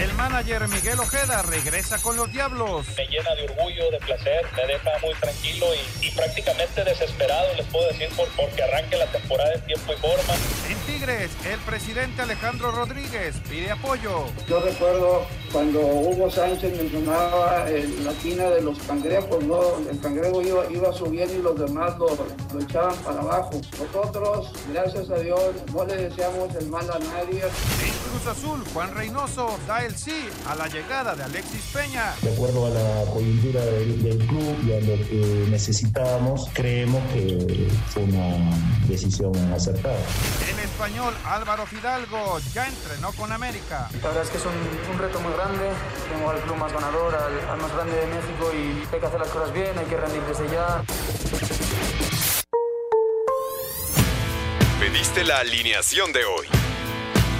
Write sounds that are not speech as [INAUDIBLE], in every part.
El manager Miguel Ojeda regresa con los Diablos. me llena de orgullo, de placer, me deja muy tranquilo y, y prácticamente desesperado, les puedo decir, por, porque arranque la temporada en tiempo y forma. En Tigres, el presidente Alejandro Rodríguez pide apoyo. Yo recuerdo cuando Hugo Sánchez mencionaba en la tina de los cangrejos, ¿no? el cangrejo iba, iba subiendo y los demás lo, lo echaban para abajo. Nosotros, gracias a Dios, no le deseamos el mal a nadie. En Cruz Azul, Juan Reynoso da el sí a la llegada de Alexis Peña. De acuerdo a la coyuntura del, del club y a lo que necesitábamos, creemos que fue una decisión acertada. En español, Álvaro Fidalgo ya entrenó con América. La verdad es que es un, un reto muy grande. Tengo al club más ganador, al, al más grande de México y hay que hacer las cosas bien, hay que rendir desde ya. Pediste la alineación de hoy.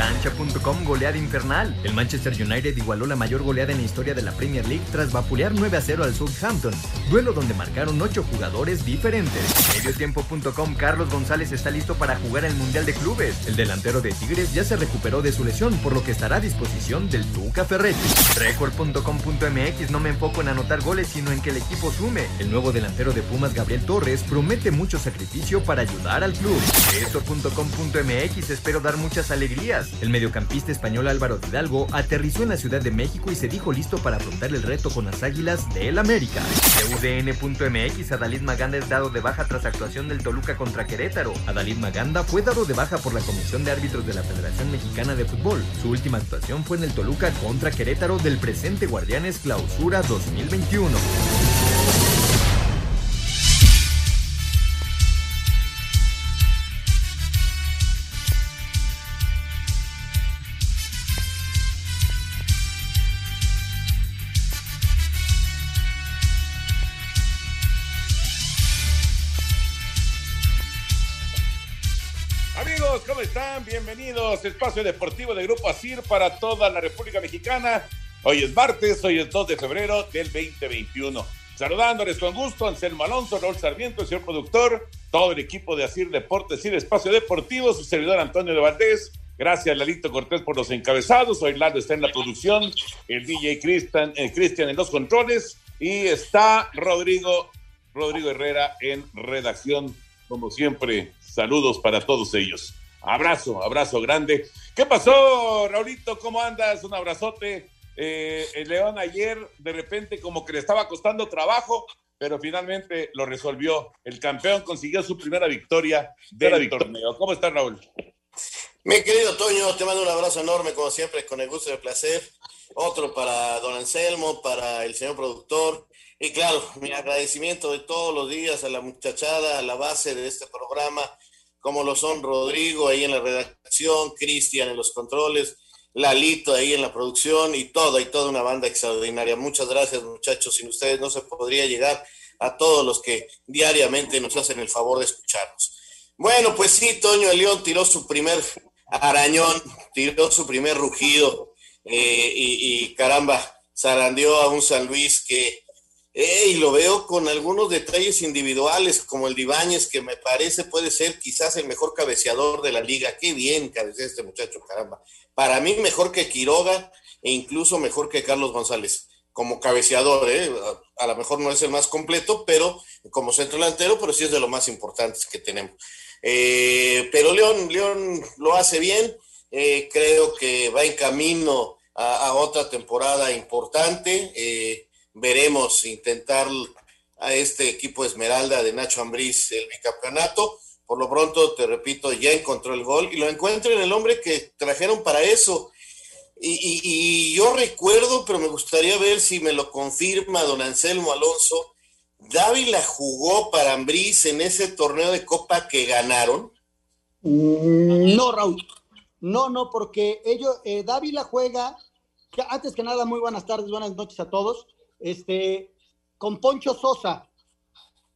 Cancha.com goleada infernal. El Manchester United igualó la mayor goleada en la historia de la Premier League tras vapulear 9 a 0 al Southampton, duelo donde marcaron 8 jugadores diferentes. Mediotiempo.com Carlos González está listo para jugar el Mundial de Clubes. El delantero de Tigres ya se recuperó de su lesión, por lo que estará a disposición del Tuca Ferretti. Record.com.mx no me enfoco en anotar goles, sino en que el equipo sume. El nuevo delantero de Pumas, Gabriel Torres, promete mucho sacrificio para ayudar al club. Esto.com.mx espero dar muchas alegrías. El mediocampista español Álvaro Hidalgo aterrizó en la Ciudad de México y se dijo listo para afrontar el reto con las Águilas del América. UDN.mx Adalid Maganda es dado de baja tras actuación del Toluca contra Querétaro. Adalid Maganda fue dado de baja por la Comisión de Árbitros de la Federación Mexicana de Fútbol. Su última actuación fue en el Toluca contra Querétaro del presente Guardianes Clausura 2021. Están? Bienvenidos. Espacio Deportivo de Grupo ASIR para toda la República Mexicana. Hoy es martes, hoy es 2 de febrero del 2021. Saludándoles con gusto, Anselmo Alonso, Raúl Sarmiento, el señor productor, todo el equipo de ASIR Deportes y de Espacio Deportivo, su servidor Antonio de Valdés. Gracias, Lalito Cortés, por los encabezados. Hoy Lalo está en la producción, el DJ eh, Cristian en los controles y está Rodrigo, Rodrigo Herrera en redacción, como siempre. Saludos para todos ellos. Abrazo, abrazo grande. ¿Qué pasó, Raulito? ¿Cómo andas? Un abrazote. Eh, el León ayer de repente como que le estaba costando trabajo, pero finalmente lo resolvió. El campeón consiguió su primera victoria del torneo. ¿Cómo estás, Raúl? Mi querido Toño, te mando un abrazo enorme, como siempre, con el gusto y el placer. Otro para don Anselmo, para el señor productor. Y claro, mi agradecimiento de todos los días a la muchachada, a la base de este programa, como lo son Rodrigo ahí en la redacción, Cristian en los controles, Lalito ahí en la producción y toda y toda una banda extraordinaria. Muchas gracias, muchachos. Sin ustedes no se podría llegar a todos los que diariamente nos hacen el favor de escucharnos. Bueno, pues sí, Toño León tiró su primer arañón, tiró su primer rugido eh, y, y, caramba, zarandeó a un San Luis que, y lo veo con algunos detalles individuales, como el de Ibáñez, que me parece puede ser quizás el mejor cabeceador de la liga. Qué bien cabecea este muchacho, caramba. Para mí mejor que Quiroga e incluso mejor que Carlos González. como cabeceador, ¿eh? a, lo mejor no es el más completo, pero como centro delantero, pero sí es de lo más importantes que tenemos. Eh, pero León, León lo hace bien, eh, creo que va en camino a, a otra temporada importante, eh, veremos intentar a este equipo Esmeralda de Nacho Ambriz el bicampeonato, por lo pronto, te repito, ya encontró el gol y lo encuentra en el hombre que trajeron para eso, y, yo recuerdo, pero me gustaría ver si me lo confirma don Anselmo Alonso, ¿Dávila jugó para Ambriz en ese torneo de Copa que ganaron? No, Raúl. No, no, porque ellos, eh, Dávila juega, antes que nada, muy buenas tardes, buenas noches a todos, este, con Poncho Sosa.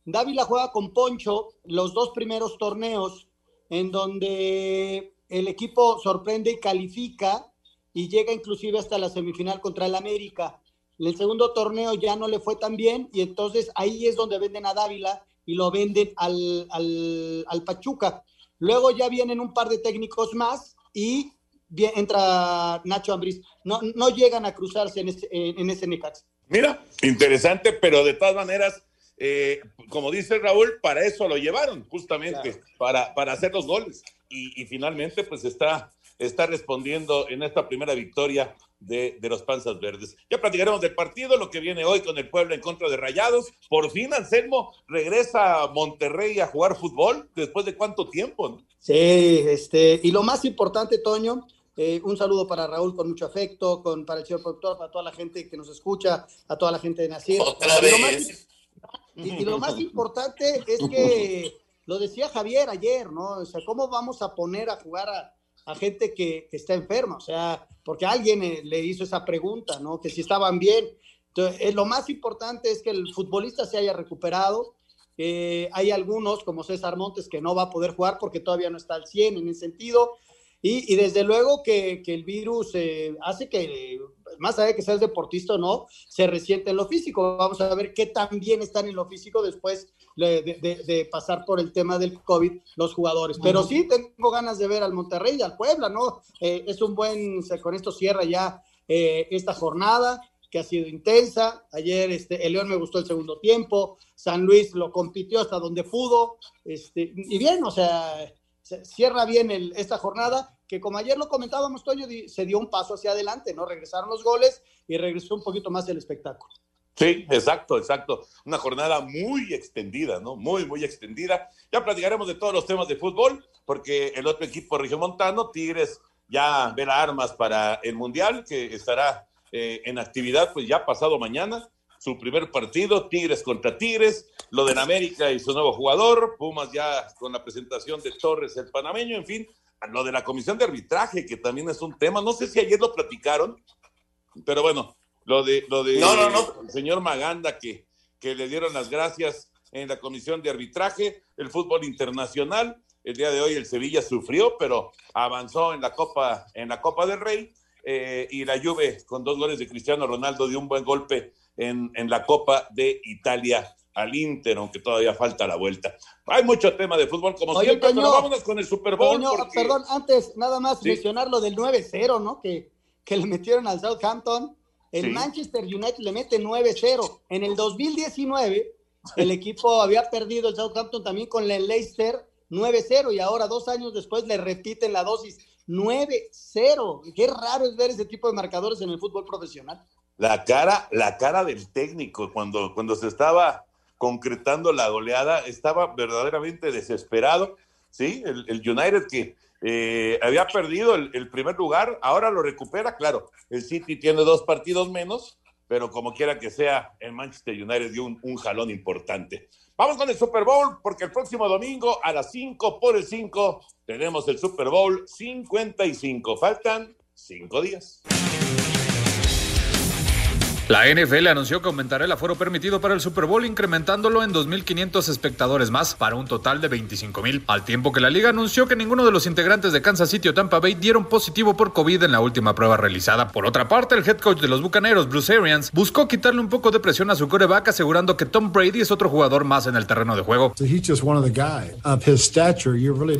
Dávila juega con Poncho los dos primeros torneos en donde el equipo sorprende y califica y llega inclusive hasta la semifinal contra el América. En el segundo torneo ya no le fue tan bien y entonces ahí es donde venden a Dávila y lo venden al, al, al Pachuca. Luego ya vienen un par de técnicos más y entra Nacho Ambriz. No, no llegan a cruzarse en ese, en ese Necax. Mira, interesante, pero de todas maneras, eh, como dice Raúl, para eso lo llevaron, justamente, claro. para, para hacer los goles. Y, y finalmente, pues está está respondiendo en esta primera victoria de, de, los Panzas Verdes. Ya platicaremos del partido, lo que viene hoy con el pueblo en contra de Rayados. Por fin, Anselmo regresa a Monterrey a jugar fútbol después de cuánto tiempo. ¿no? Sí, este, y lo más importante, Toño, eh, un saludo para Raúl con mucho afecto, con, para el señor productor, para toda la gente que nos escucha, a toda la gente de Nacir. Otra vez. Y lo, más, y, y lo más importante es que, lo decía Javier ayer, ¿no? O sea, ¿cómo vamos a poner a jugar a a gente que, que, está enferma, o sea, porque alguien eh, le hizo esa pregunta, ¿no? Que si estaban bien. Entonces, eh, lo más importante es que el futbolista se haya recuperado. Eh, hay algunos, como César Montes, que no va a poder jugar porque todavía no está al 100 en ese sentido. Y, y desde luego que, que el virus eh, hace que, más allá de que seas deportista o no, se resiente en lo físico. Vamos a ver qué tan bien están en lo físico después de, de, de pasar por el tema del COVID los jugadores. Pero sí tengo ganas de ver al Monterrey y al Puebla, ¿no? Eh, es un buen, con esto cierra ya eh, esta jornada que ha sido intensa. Ayer este, el León me gustó el segundo tiempo, San Luis lo compitió hasta donde pudo, este, y bien, o sea, cierra bien el, esta jornada, que como ayer lo comentábamos, Toño, se dio un paso hacia adelante, ¿no? Regresaron los goles y regresó un poquito más el espectáculo. Sí, exacto, exacto. Una jornada muy extendida, ¿no? Muy, muy extendida. Ya platicaremos de todos los temas de fútbol, porque el otro equipo regiomontano, Tigres, ya verá armas para el Mundial, que estará eh, en actividad, pues ya pasado mañana. Su primer partido, Tigres contra Tigres, lo de América y su nuevo jugador, Pumas ya con la presentación de Torres, el panameño, en fin, lo de la comisión de arbitraje, que también es un tema, no sé si ayer lo platicaron, pero bueno, lo de, lo de no, no, no. el señor Maganda que, que le dieron las gracias en la comisión de arbitraje, el fútbol internacional, el día de hoy el Sevilla sufrió, pero avanzó en la Copa, en la Copa del Rey, eh, y la Juve con dos goles de Cristiano Ronaldo dio un buen golpe en, en la Copa de Italia al Inter, aunque todavía falta la vuelta. Hay mucho tema de fútbol, como Oye, siempre, Toño, pero vámonos con el Super Bowl. Toño, porque... Perdón, antes nada más ¿Sí? mencionar lo del 9-0, ¿no? Que, que le metieron al Southampton. El Sí. Manchester United le mete 9-0. En el 2019, el equipo había perdido el Southampton también con el Leicester 9-0 y ahora dos años después le repiten la dosis 9-0. Qué raro es ver ese tipo de marcadores en el fútbol profesional. La cara, la cara del técnico cuando, cuando se estaba concretando la goleada, estaba verdaderamente desesperado, ¿sí? El, el United que eh, había perdido el, primer lugar, ahora lo recupera, claro, el City tiene dos partidos menos, pero como quiera que sea, el Manchester United dio un, un jalón importante. Vamos con el Super Bowl, porque el próximo domingo a las 5 por el 5 tenemos el Super Bowl 55. Faltan 5 días. La NFL anunció que aumentará el aforo permitido para el Super Bowl, incrementándolo en 2.500 espectadores más para un total de 25.000, al tiempo que la liga anunció que ninguno de los integrantes de Kansas City o Tampa Bay dieron positivo por COVID en la última prueba realizada. Por otra parte, el head coach de los Bucaneros, Bruce Arians, buscó quitarle un poco de presión a su coreback, asegurando que Tom Brady es otro jugador más en el terreno de juego.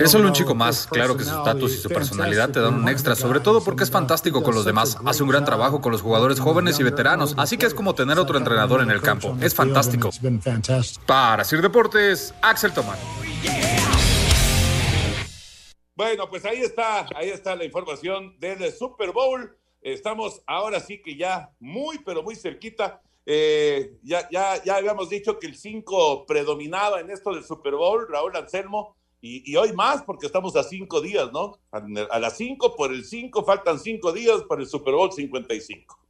Es solo un chico más, claro que su estatus y su personalidad te dan un extra, sobre todo porque es fantástico con los demás, hace un gran trabajo con los jugadores jóvenes y veteranos, así que es como tener otro entrenador en el campo. Es fantástico. Para Sir Deportes, Axel Tomán. Bueno, pues ahí está, ahí está la información del Super Bowl. Estamos ahora sí que ya muy, pero muy cerquita. Eh, ya, ya, ya habíamos dicho que el 5 predominaba en esto del Super Bowl, Raúl Anselmo, y, y hoy más porque estamos a cinco días, ¿no? A, a las 5 por el 5, faltan cinco días para el Super Bowl 55.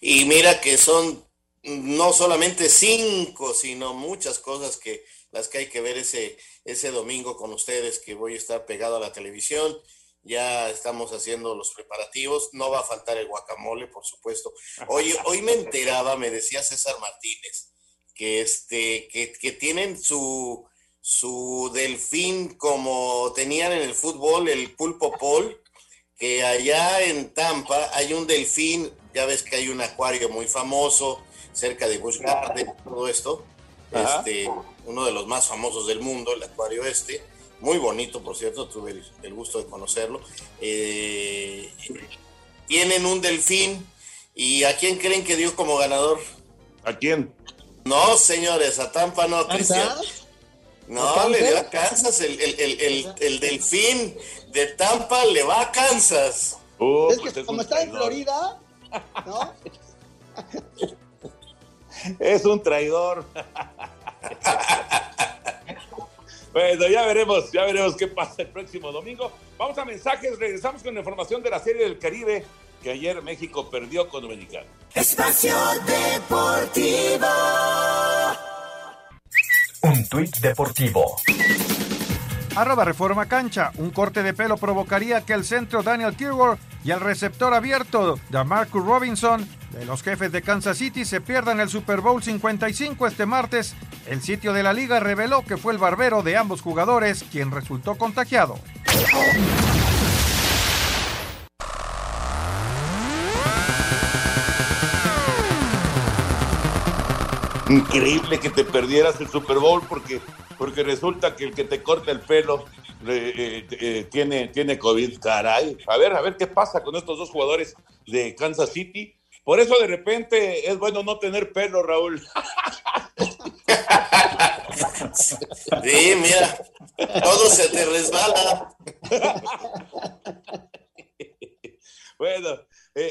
Y mira que son no solamente cinco, sino muchas cosas que las que hay que ver ese, ese domingo con ustedes, que voy a estar pegado a la televisión. Ya estamos haciendo los preparativos. No va a faltar el guacamole, por supuesto. Hoy, hoy me enteraba, me decía César Martínez, que, este, que, que tienen su, su delfín como tenían en el fútbol, el pulpo pol, que allá en Tampa hay un delfín, ya ves que hay un acuario muy famoso cerca de Busch Garden, todo esto, este, uno de los más famosos del mundo, el acuario este, muy bonito, por cierto, tuve el, el gusto de conocerlo. Eh, tienen un delfín, ¿y a quién creen que dio como ganador? ¿A quién? No, señores, a Tampa no, Cristian. No, le dio a Kansas, el, el, el, el, el delfín de Tampa le va a Kansas. Uh, es que como está en Florida, ¿no? [LAUGHS] es un traidor. [LAUGHS] bueno, ya veremos, ya veremos qué pasa el próximo domingo. Vamos a mensajes, regresamos con la información de la Serie del Caribe que ayer México perdió con Dominicana. Espacio Deportivo. Un tuit deportivo. Arroba Reforma Cancha. Un corte de pelo provocaría que el centro Daniel Kirward y el receptor abierto de Marcus Robinson de los jefes de Kansas City se pierdan el Super Bowl 55 este martes. El sitio de la liga reveló que fue el barbero de ambos jugadores quien resultó contagiado. Increíble que te perdieras el Super Bowl porque, porque resulta que el que te corta el pelo eh, eh, eh, tiene, tiene COVID. Caray, a ver, a ver qué pasa con estos dos jugadores de Kansas City. Por eso de repente es bueno no tener pelo, Raúl. [LAUGHS] Sí, mira, todo se te resbala. [LAUGHS] Bueno,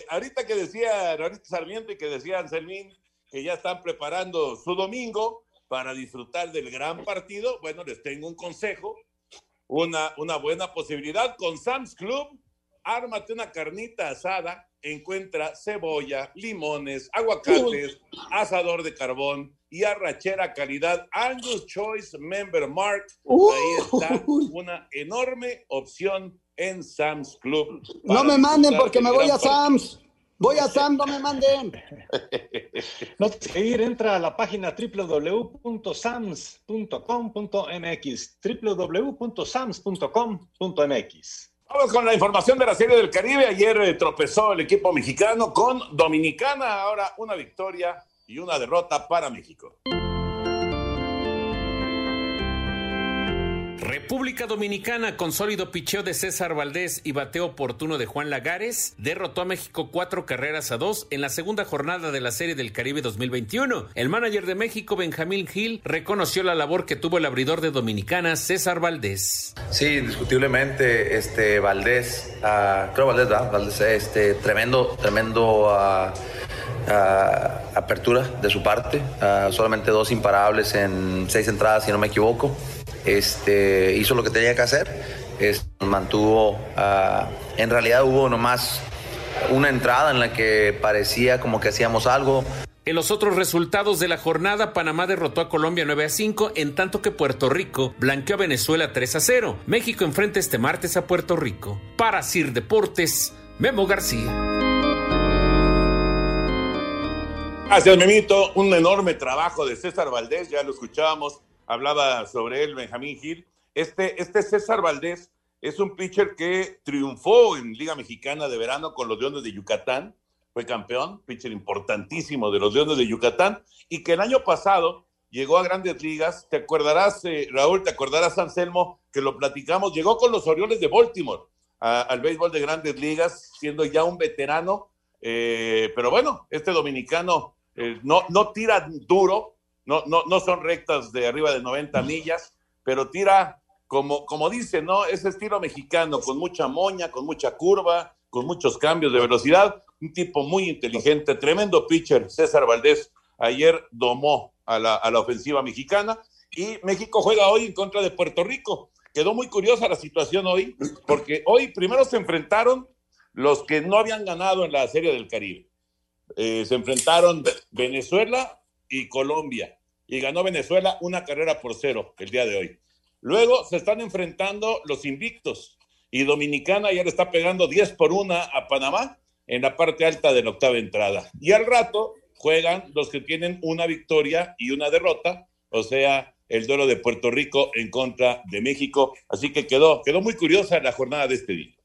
ahorita que decía ahorita Sarmiento y que decía Anselmín que ya están preparando su domingo para disfrutar del gran partido, bueno, les tengo un consejo, una, una buena posibilidad con Sam's Club. Ármate una carnita asada, encuentra cebolla, limones, aguacates, asador de carbón y arrachera calidad Angus Choice Member Mark. Ahí está una enorme opción en Sam's Club. No me manden porque me voy a Sam's. Voy a Sam's, no me manden. [LAUGHS] No tienes que ir, entra a la página www.sams.com.mx www.sams.com.mx Vamos con la información de la Serie del Caribe. Ayer eh, tropezó el equipo mexicano con Dominicana. Ahora una victoria y una derrota para México. República Dominicana, con sólido picheo de César Valdés y bateo oportuno de Juan Lagares, derrotó a México cuatro carreras a dos en la segunda jornada de la Serie del Caribe 2021. El manager de México, Benjamín Gil, reconoció la labor que tuvo el abridor de Dominicana, César Valdés. Sí, indiscutiblemente, este Valdés, ah, creo Valdés, ¿verdad? Valdés, este, tremendo, tremendo ah, ah, apertura de su parte. Solamente dos imparables en seis entradas, si no me equivoco. Este, hizo lo que tenía que hacer. Es- mantuvo, ah, en realidad hubo nomás una entrada en la que parecía como que hacíamos algo. En los otros resultados de la jornada, Panamá derrotó a Colombia 9 a 5, en tanto que Puerto Rico blanqueó a Venezuela 3 a 0. México enfrenta este martes a Puerto Rico. Para Sir Deportes, Memo García. Gracias, Memito. Un enorme trabajo de César Valdés, ya lo escuchábamos, hablaba sobre él Benjamín Gil. Este, este César Valdés es un pitcher que triunfó en Liga Mexicana de Verano con los Leones de Yucatán, fue campeón, pitcher importantísimo de los Leones de Yucatán, y que el año pasado llegó a grandes ligas. Te acordarás, eh, Raúl, te acordarás, Anselmo, que lo platicamos, llegó con los Orioles de Baltimore al béisbol de grandes ligas, siendo ya un veterano Eh, pero bueno, este dominicano eh, no, no tira duro, no, no, no son rectas de arriba de 90 millas, pero tira como, como dice, ¿no? Ese estilo mexicano, con mucha moña, con mucha curva, con muchos cambios de velocidad. Un tipo muy inteligente, tremendo pitcher, César Valdés. Ayer domó a la, a la ofensiva mexicana y México juega hoy en contra de Puerto Rico. Quedó muy curiosa la situación hoy, porque hoy primero se enfrentaron los que no habían ganado en la Serie del Caribe. Eh, se enfrentaron Venezuela y Colombia, y ganó Venezuela una carrera por cero el día de hoy. Luego se están enfrentando los invictos, y Dominicana ya le está pegando 10 por 1 a Panamá en la parte alta de la octava entrada. Y al rato juegan los que tienen una victoria y una derrota, o sea, el duelo de Puerto Rico en contra de México. Así que quedó, quedó muy curiosa la jornada de este día.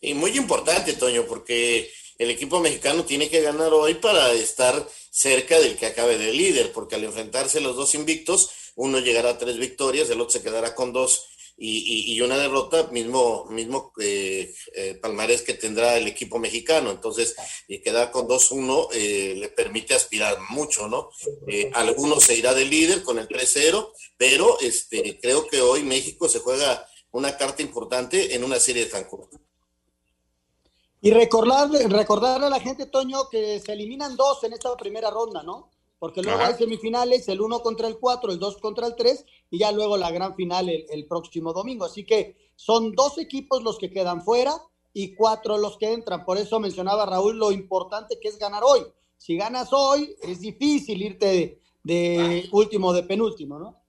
Y muy importante, Toño, porque el equipo mexicano tiene que ganar hoy para estar cerca del que acabe de líder, porque al enfrentarse los dos invictos, uno llegará a tres victorias, el otro se quedará con dos y, una derrota, mismo, mismo eh, eh, palmarés que tendrá el equipo mexicano. Entonces, y quedar con 2-1 eh, le permite aspirar mucho, ¿no? Eh, algunos se irá de líder con el 3-0, pero este, creo que hoy México se juega una carta importante en una serie de Cancún. Y recordarle, recordarle a la gente, Toño, que se eliminan dos en esta primera ronda, ¿no? porque luego Ajá. hay semifinales, el 1 contra el 4, el 2 contra el 3, y ya luego la gran final el, el próximo domingo. Así que son dos equipos los que quedan fuera y cuatro los que entran. Por eso mencionaba Raúl lo importante que es ganar hoy. Si ganas hoy, es difícil irte de, de último, de penúltimo, ¿no?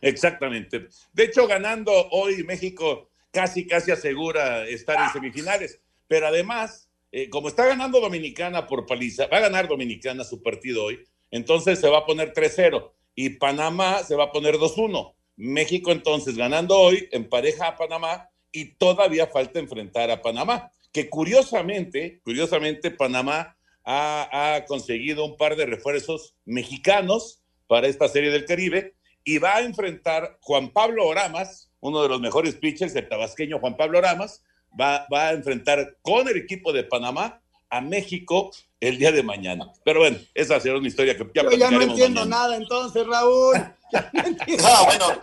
Exactamente. De hecho, ganando hoy México casi, casi asegura estar en semifinales. Pero además, eh, como está ganando Dominicana por paliza, va a ganar Dominicana su partido hoy, entonces se va a poner 3-0 y Panamá se va a poner 2-1. México entonces ganando hoy empareja a Panamá y todavía falta enfrentar a Panamá, que curiosamente, curiosamente Panamá ha, ha conseguido un par de refuerzos mexicanos para esta serie del Caribe y va a enfrentar Juan Pablo Oramas, uno de los mejores pitchers, el tabasqueño Juan Pablo Oramas, va, va a enfrentar con el equipo de Panamá a México el día de mañana. Pero bueno, esa será una historia que ya Yo ya no entiendo mañana. nada entonces, Raúl. [LAUGHS] No, bueno,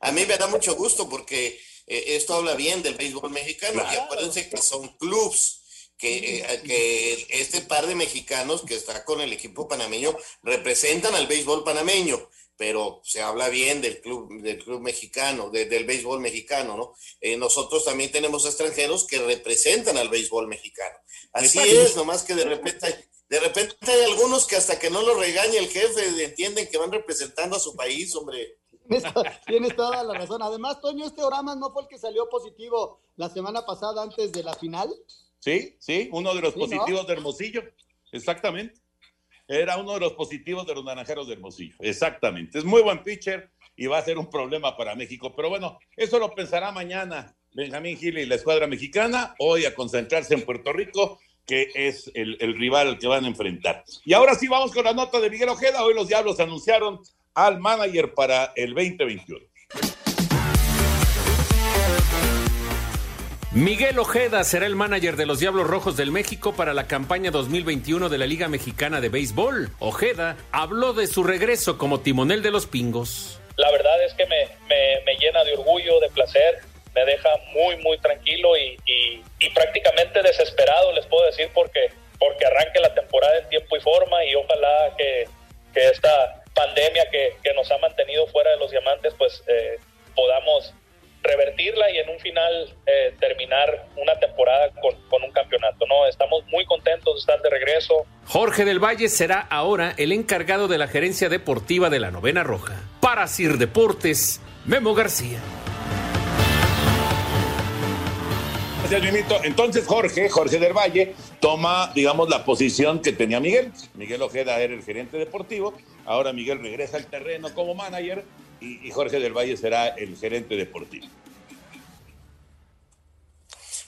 a mí me da mucho gusto porque eh, esto habla bien del béisbol mexicano. Y acuérdense que son clubs, que, eh, que este par de mexicanos que está con el equipo panameño representan al béisbol panameño, pero se habla bien del club, del club mexicano, de- del béisbol mexicano, ¿no? Eh, nosotros también tenemos extranjeros que representan al béisbol mexicano. Así es, nomás que de repente, de repente hay algunos que hasta que no lo regañe el jefe entienden que van representando a su país, hombre. Tienes to- Tienes toda la razón. Además, Toño, este Oramas no fue el que salió positivo la semana pasada antes de la final. Sí, sí, uno de los Sí, ¿no? positivos de Hermosillo. Exactamente. Era uno de los positivos de los naranjeros de Hermosillo. Exactamente. Es muy buen pitcher y va a ser un problema para México. Pero bueno, eso lo pensará mañana Benjamín Gil y la escuadra mexicana. Hoy a concentrarse en Puerto Rico, que es el, el rival al que van a enfrentar. Y ahora sí vamos con la nota de Miguel Ojeda. Hoy los Diablos anunciaron al manager para el 2021. Miguel Ojeda será el manager de los Diablos Rojos del México para la campaña 2021 de la Liga Mexicana de Béisbol. Ojeda habló de su regreso como timonel de los Pingos. La verdad es que me, me, me llena de orgullo, de placer, me deja muy, muy tranquilo y, y, prácticamente desesperado, les puedo decir, porque, porque arranque la temporada en tiempo y forma y ojalá que, que esta pandemia que, que nos ha mantenido fuera de los diamantes, pues eh, podamos revertirla y en un final eh, terminar una temporada con, con un campeonato. No, estamos muy contentos de estar de regreso. Jorge del Valle será ahora el encargado de la gerencia deportiva de la Novena Roja. Para Sir Deportes, Memo García. Entonces Jorge, Jorge del Valle, toma, digamos, la posición que tenía Miguel. Miguel Ojeda era el gerente deportivo, ahora Miguel regresa al terreno como manager y, y Jorge del Valle será el gerente deportivo.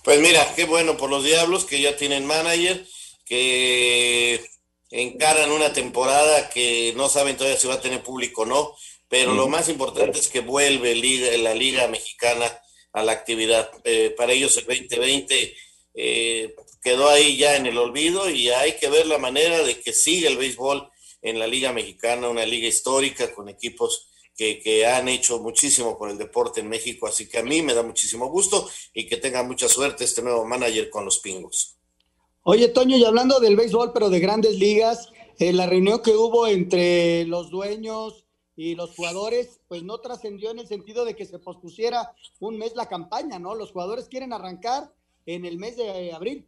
Pues mira, qué bueno por los Diablos que ya tienen manager, que encaran una temporada que no saben todavía si va a tener público o no, pero lo más importante es que vuelve liga, la Liga Mexicana a la actividad. Eh, para ellos el 2020 eh, quedó ahí ya en el olvido y hay que ver la manera de que siga el béisbol en la Liga Mexicana, una liga histórica con equipos que, que, han hecho muchísimo por el deporte en México, así que a mí me da muchísimo gusto y que tenga mucha suerte este nuevo manager con los pingos. Oye, Toño, y hablando del béisbol, pero de grandes ligas, eh, la reunión que hubo entre los dueños y los jugadores, pues no trascendió en el sentido de que se pospusiera un mes la campaña, ¿no? Los jugadores quieren arrancar en el mes de abril.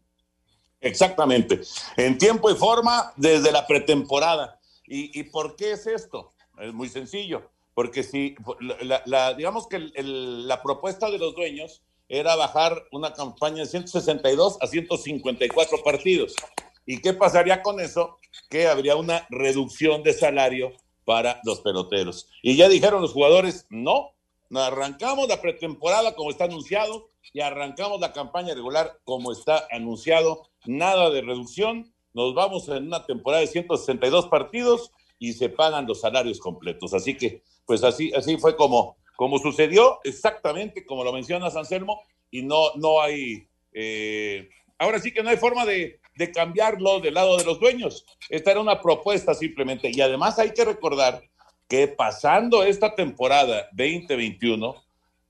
Exactamente, en tiempo y forma desde la pretemporada. ¿Y, y por qué es esto? Es muy sencillo, porque si, la, la, digamos que el, el, la propuesta de los dueños era bajar una campaña de 162 a 154 partidos. ¿Y qué pasaría con eso? Que habría una reducción de salario para los peloteros. Y ya dijeron los jugadores, no, arrancamos la pretemporada como está anunciado y arrancamos la campaña regular como está anunciado. Nada de reducción, nos vamos en una temporada de 162 partidos y se pagan los salarios completos. Así que, pues así, así fue como, como sucedió, exactamente como lo menciona Anselmo, y no, no hay, eh, ahora sí que no hay forma de, de cambiarlo del lado de los dueños. Esta era una propuesta simplemente. Y además hay que recordar que pasando esta temporada 2021,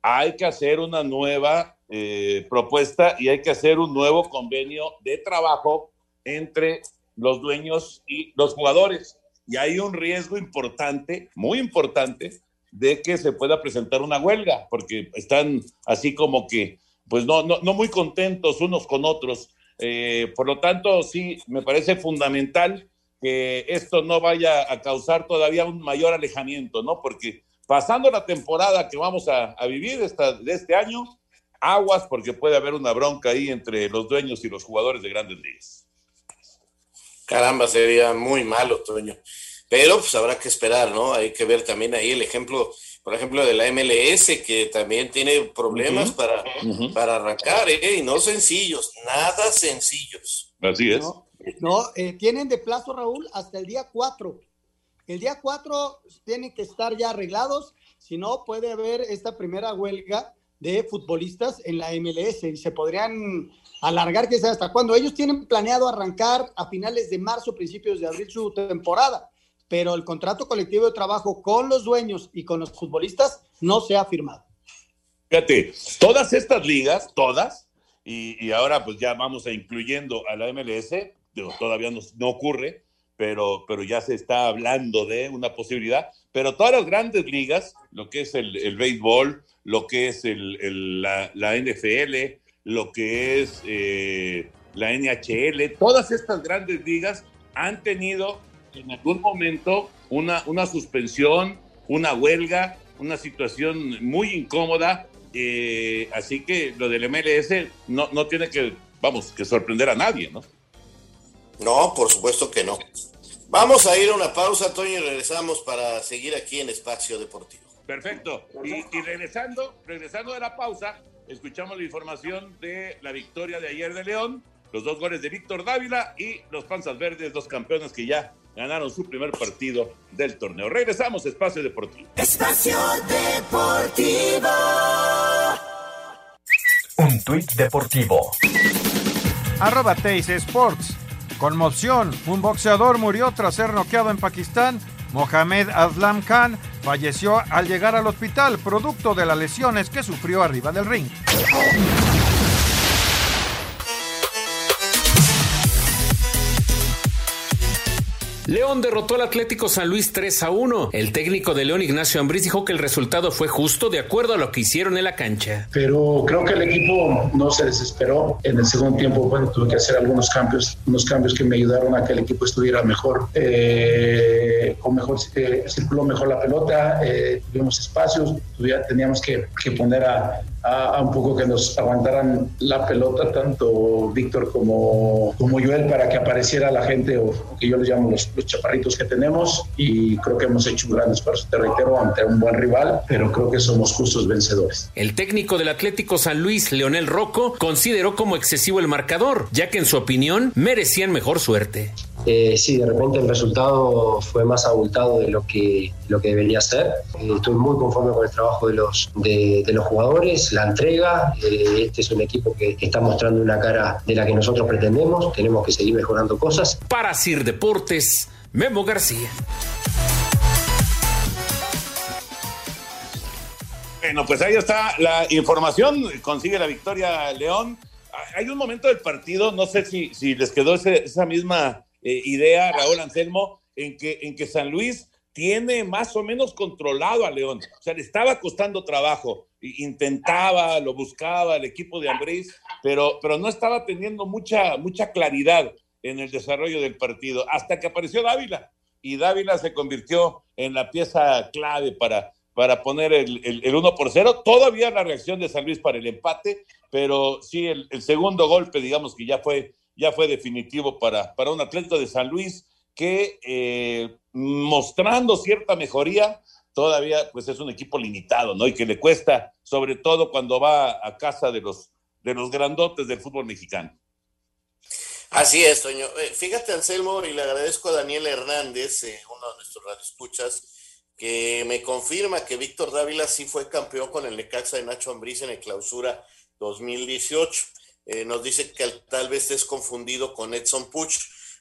hay que hacer una nueva eh, propuesta y hay que hacer un nuevo convenio de trabajo entre los dueños y los jugadores. Y hay un riesgo importante, muy importante, de que se pueda presentar una huelga, porque están así como que, pues no, no, no muy contentos unos con otros eh, por lo tanto, sí, me parece fundamental que esto no vaya a causar todavía un mayor alejamiento, ¿no? Porque pasando la temporada que vamos a, a vivir esta, de este año, aguas porque puede haber una bronca ahí entre los dueños y los jugadores de grandes ligas. Caramba, sería muy malo, Toño. Pero pues habrá que esperar, ¿no? Hay que ver también ahí el ejemplo, por ejemplo, de la MLS, que también tiene problemas uh -huh. para, uh -huh. para arrancar, ¿eh? Y no sencillos, nada sencillos. Así es. No, no eh, tienen de plazo, Raúl, hasta el día 4. El día 4 tienen que estar ya arreglados, si no puede haber esta primera huelga de futbolistas en la MLS y se podrían alargar, que hasta cuando ellos tienen planeado arrancar a finales de marzo, principios de abril su temporada pero el contrato colectivo de trabajo con los dueños y con los futbolistas no se ha firmado. Fíjate, todas estas ligas, todas, y, ahora pues ya vamos a incluyendo a la MLS, todavía no, ocurre, pero, pero ya se está hablando de una posibilidad, pero todas las grandes ligas, lo que es el, béisbol, lo que es la, NFL, lo que es eh, la NHL, todas estas grandes ligas han tenido en algún momento una, una suspensión, una huelga, una situación muy incómoda. Eh, así que lo del MLS no, no tiene que, vamos, que sorprender a nadie, ¿no? No, por supuesto que no. Vamos a ir a una pausa, Toño, y regresamos para seguir aquí en Espacio Deportivo. Perfecto. Y, y regresando, regresando de la pausa, escuchamos la información de la victoria de ayer de León, los dos goles de Víctor Dávila y los Panzas Verdes, dos campeones que ya ganaron su primer partido del torneo. Regresamos, Espacio Deportivo. Espacio Deportivo. Un tuit deportivo. Arroba Teis Sports. Conmoción. Un boxeador murió tras ser noqueado en Pakistán. Mohamed Aslam Khan falleció al llegar al hospital producto de las lesiones que sufrió arriba del ring. León derrotó al Atlético San Luis 3 a 1. El técnico de León, Ignacio Ambriz, dijo que el resultado fue justo de acuerdo a lo que hicieron en la cancha. Pero creo que el equipo no se desesperó. En el segundo tiempo, bueno, tuve que hacer algunos cambios, unos cambios que me ayudaron a que el equipo estuviera mejor, eh, con mejor, eh, circuló mejor la pelota, eh, tuvimos espacios, teníamos que poner a, a, a, un poco que nos aguantaran la pelota, tanto Víctor como, como Joel, para que apareciera la gente, o, o que yo les llamo los, los, chaparritos que tenemos, y creo que hemos hecho un gran esfuerzo, te reitero, ante un buen rival, pero creo que somos justos vencedores. El técnico del Atlético San Luis, Leonel Rocco, consideró como excesivo el marcador, ya que en su opinión merecían mejor suerte. Eh, sí, de repente el resultado fue más abultado de lo que, lo que debería ser. Eh, estoy muy conforme con el trabajo de los, de, los jugadores, la entrega. Eh, este es un equipo que, que, está mostrando una cara de la que nosotros pretendemos. Tenemos que seguir mejorando cosas. Para Sir Deportes, Memo García. Bueno, pues ahí está la información. Consigue la victoria León. Hay un momento del partido, no sé si, si les quedó esa misma eh, idea, Raúl Anselmo, en que, en que San Luis tiene más o menos controlado a León. O sea, le estaba costando trabajo. Intentaba, lo buscaba el equipo de Ambriz, pero, pero no estaba teniendo mucha, mucha claridad en el desarrollo del partido, hasta que apareció Dávila. Y Dávila se convirtió en la pieza clave para, para poner el, el, 1 por 0. Todavía la reacción de San Luis para el empate, pero sí, el, el segundo golpe, digamos que ya fue ya fue definitivo para, para un atleta de San Luis que eh, mostrando cierta mejoría, todavía pues es un equipo limitado, ¿no? Y que le cuesta, sobre todo cuando va a casa de los, de los grandotes del fútbol mexicano. Así es, Toño. Eh, fíjate, Anselmo, y le agradezco a Daniel Hernández, eh, uno de nuestros radioescuchas, que me confirma que Víctor Dávila sí fue campeón con el Necaxa de Nacho Ambriz en el clausura 2018. Eh, nos dice que tal vez es confundido con Edson Puch,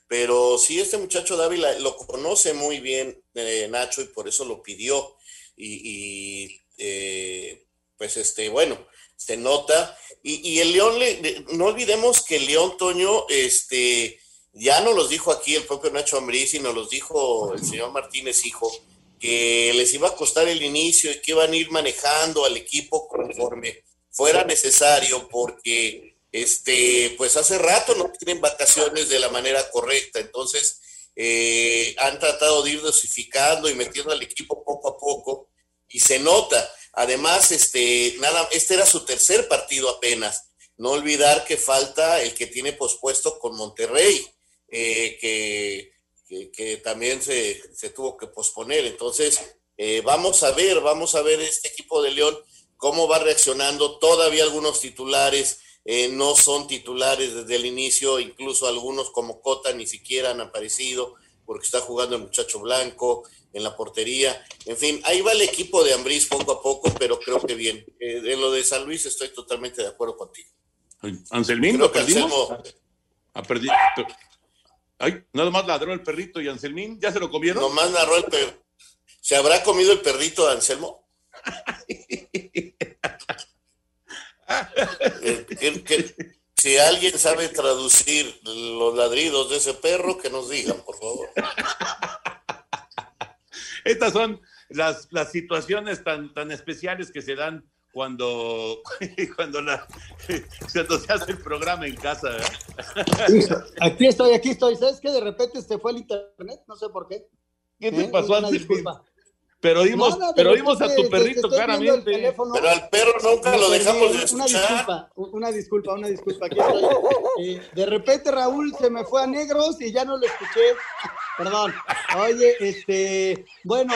pero sí, este muchacho Dávila lo conoce muy bien eh, Nacho y por eso lo pidió. Y, eh, pues este, bueno, se nota. Y, el León, le, no olvidemos que el León Toño, este, ya nos los dijo aquí el propio Nacho Ambriz y nos los dijo el señor Martínez, hijo, que les iba a costar el inicio y que iban a ir manejando al equipo conforme fuera necesario, porque este, pues hace rato no tienen vacaciones de la manera correcta, entonces eh, han tratado de ir dosificando y metiendo al equipo poco a poco y se nota. Además, este, nada, este era su tercer partido apenas. No olvidar que falta el que tiene pospuesto con Monterrey, eh, que, que, también se, se, tuvo que posponer. Entonces, eh, vamos a ver, vamos a ver este equipo de León cómo va reaccionando. Todavía algunos titulares eh, no son titulares desde el inicio, incluso algunos como Cota ni siquiera han aparecido porque está jugando el muchacho blanco en la portería. En fin, ahí va el equipo de Ambriz poco a poco, pero creo que bien. Eh, en lo de San Luis estoy totalmente de acuerdo contigo. Anselmín, ¿lo perdimos? Perdido. Ay, nada más ladró el perrito y Anselmín, ¿ya se lo comieron? Nomás ladró el perrito. ¿Se habrá comido el perrito de Anselmo? [LAUGHS] si alguien sabe traducir los ladridos de ese perro, que nos digan, por favor. Estas son las, las situaciones tan, tan especiales que se dan cuando, [LAUGHS] cuando, la, cuando se hace el programa en casa. Aquí estoy, aquí estoy. ¿Sabes que De repente se fue el internet, no sé por qué. ¿Qué te ¿Eh? pasó? Una disculpa. Pero dimos, pero dimos a tu perrito claramente. Pero al perro nunca lo dejamos de escuchar. Una disculpa, una disculpa, una disculpa. Eh, de repente Raúl se me fue a negros y ya no lo escuché. Perdón. Oye, este, bueno,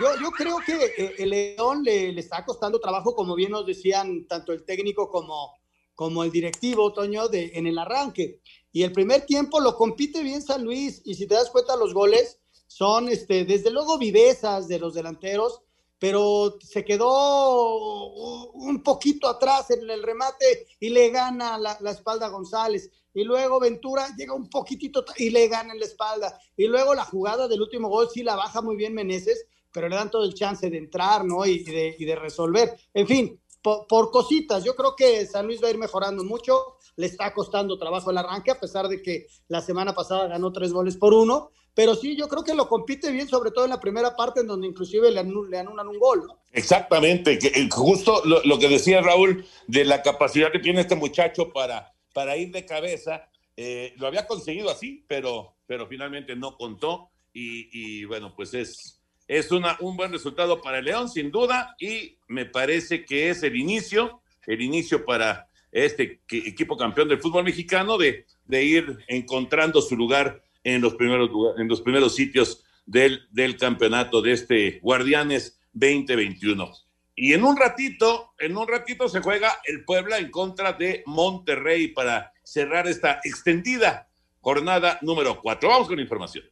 yo, yo creo que eh, el León le, le, está costando trabajo, como bien nos decían tanto el técnico como, como el directivo, Toño, de, en el arranque. Y el primer tiempo lo compite bien San Luis. Y si te das cuenta, los goles son este, desde luego vivezas de los delanteros, pero se quedó un poquito atrás en el remate y le gana la, espalda a González. Y luego Ventura llega un poquitito y le gana en la espalda. Y luego la jugada del último gol sí la baja muy bien Meneses, pero le dan todo el chance de entrar, ¿no? Y de, y de resolver. En fin, por, por, cositas, yo creo que San Luis va a ir mejorando mucho. Le está costando trabajo el arranque, a pesar de que la semana pasada ganó tres goles por uno pero sí, yo creo que lo compite bien, sobre todo en la primera parte, en donde inclusive le, anulan un gol. ¿no? Exactamente, que, eh, justo lo, que decía Raúl, de la capacidad que tiene este muchacho para, para ir de cabeza, eh, lo había conseguido así, pero, pero finalmente no contó y, bueno, pues es, es una, un buen resultado para el León, sin duda, y me parece que es el inicio, el inicio para este equipo campeón del fútbol mexicano de, de ir encontrando su lugar en los primeros, en los primeros sitios del, del campeonato de este Guardianes 2021. Y en un ratito, en un ratito se juega el Puebla en contra de Monterrey para cerrar esta extendida jornada número 4. Vamos con información.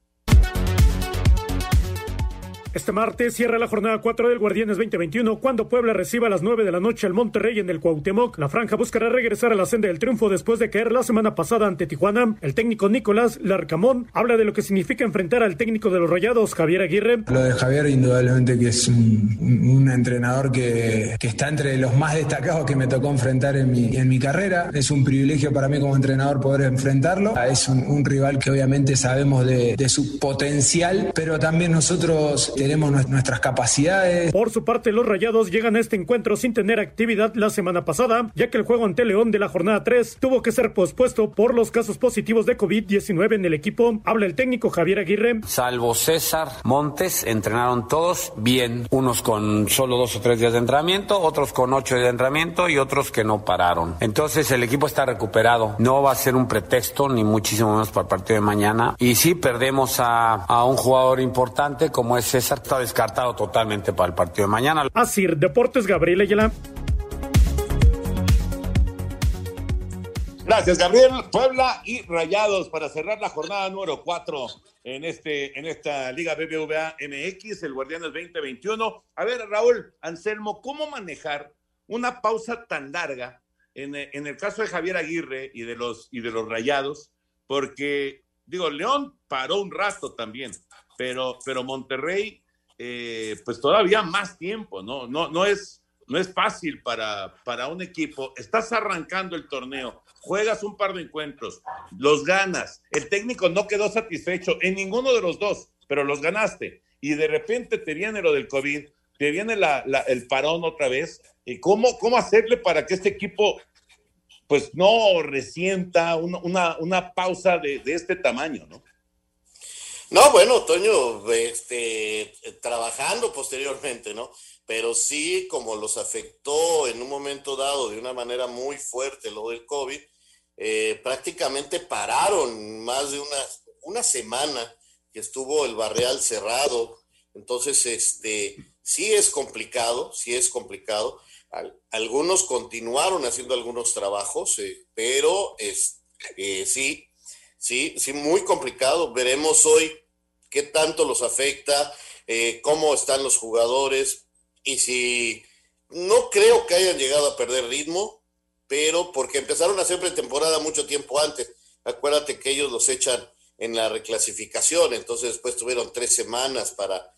Este martes cierra la jornada 4 del Guardianes 2021 cuando Puebla reciba a las 9 de la noche al Monterrey en el Cuauhtémoc. La franja buscará regresar a la senda del triunfo después de caer la semana pasada ante Tijuana. El técnico Nicolás Larcamón habla de lo que significa enfrentar al técnico de los Rayados, Javier Aguirre. Lo de Javier indudablemente que es un, entrenador que, está entre los más destacados que me tocó enfrentar en mi, carrera. Es un privilegio para mí como entrenador poder enfrentarlo. Es un, rival que obviamente sabemos de su potencial, pero también nosotros tenemos nuestras capacidades. Por su parte, los Rayados llegan a este encuentro sin tener actividad la semana pasada, ya que el juego ante León de la jornada 3 tuvo que ser pospuesto por los casos positivos de COVID-19 en el equipo. Habla el técnico Javier Aguirre. Salvo César Montes, entrenaron todos bien, unos con solo dos o tres días de entrenamiento, otros con ocho días de entrenamiento y otros que no pararon. Entonces el equipo está recuperado. No va a ser un pretexto, ni muchísimo menos para el partido de mañana. Y sí, perdemos a, a un jugador importante como es César está descartado totalmente para el partido de mañana. Así, Deportes Gabriel Ayala. Gracias, Gabriel. Puebla y Rayados para cerrar la jornada número 4 en, este, en esta Liga BBVA MX, el Guardianes 2021. A ver, Raúl, Anselmo, ¿cómo manejar una pausa tan larga en, en el caso de Javier Aguirre y de los, y de los Rayados? Porque, digo, León paró un rato también, pero, pero Monterrey eh, pues todavía más tiempo, ¿no? No, no, es, no es fácil para, para un equipo. Estás arrancando el torneo, juegas un par de encuentros, los ganas. El técnico no quedó satisfecho en ninguno de los dos, pero los ganaste. Y de repente te viene lo del COVID, te viene la, la, el parón otra vez. ¿Y cómo, cómo hacerle para que este equipo pues no resienta una, una, una pausa de, de este tamaño, ¿no? No, bueno, Toño, este, trabajando posteriormente, ¿no? Pero sí, como los afectó en un momento dado de una manera muy fuerte lo del COVID, eh, prácticamente pararon más de una, una semana que estuvo el barrial cerrado. Entonces, este, sí es complicado, sí es complicado. Al, algunos continuaron haciendo algunos trabajos, eh, pero es, eh, sí, sí, sí, muy complicado. Veremos hoy qué tanto los afecta, eh, cómo están los jugadores y si no creo que hayan llegado a perder ritmo, pero porque empezaron a hacer pretemporada mucho tiempo antes. Acuérdate que ellos los echan en la reclasificación, entonces después tuvieron tres semanas para,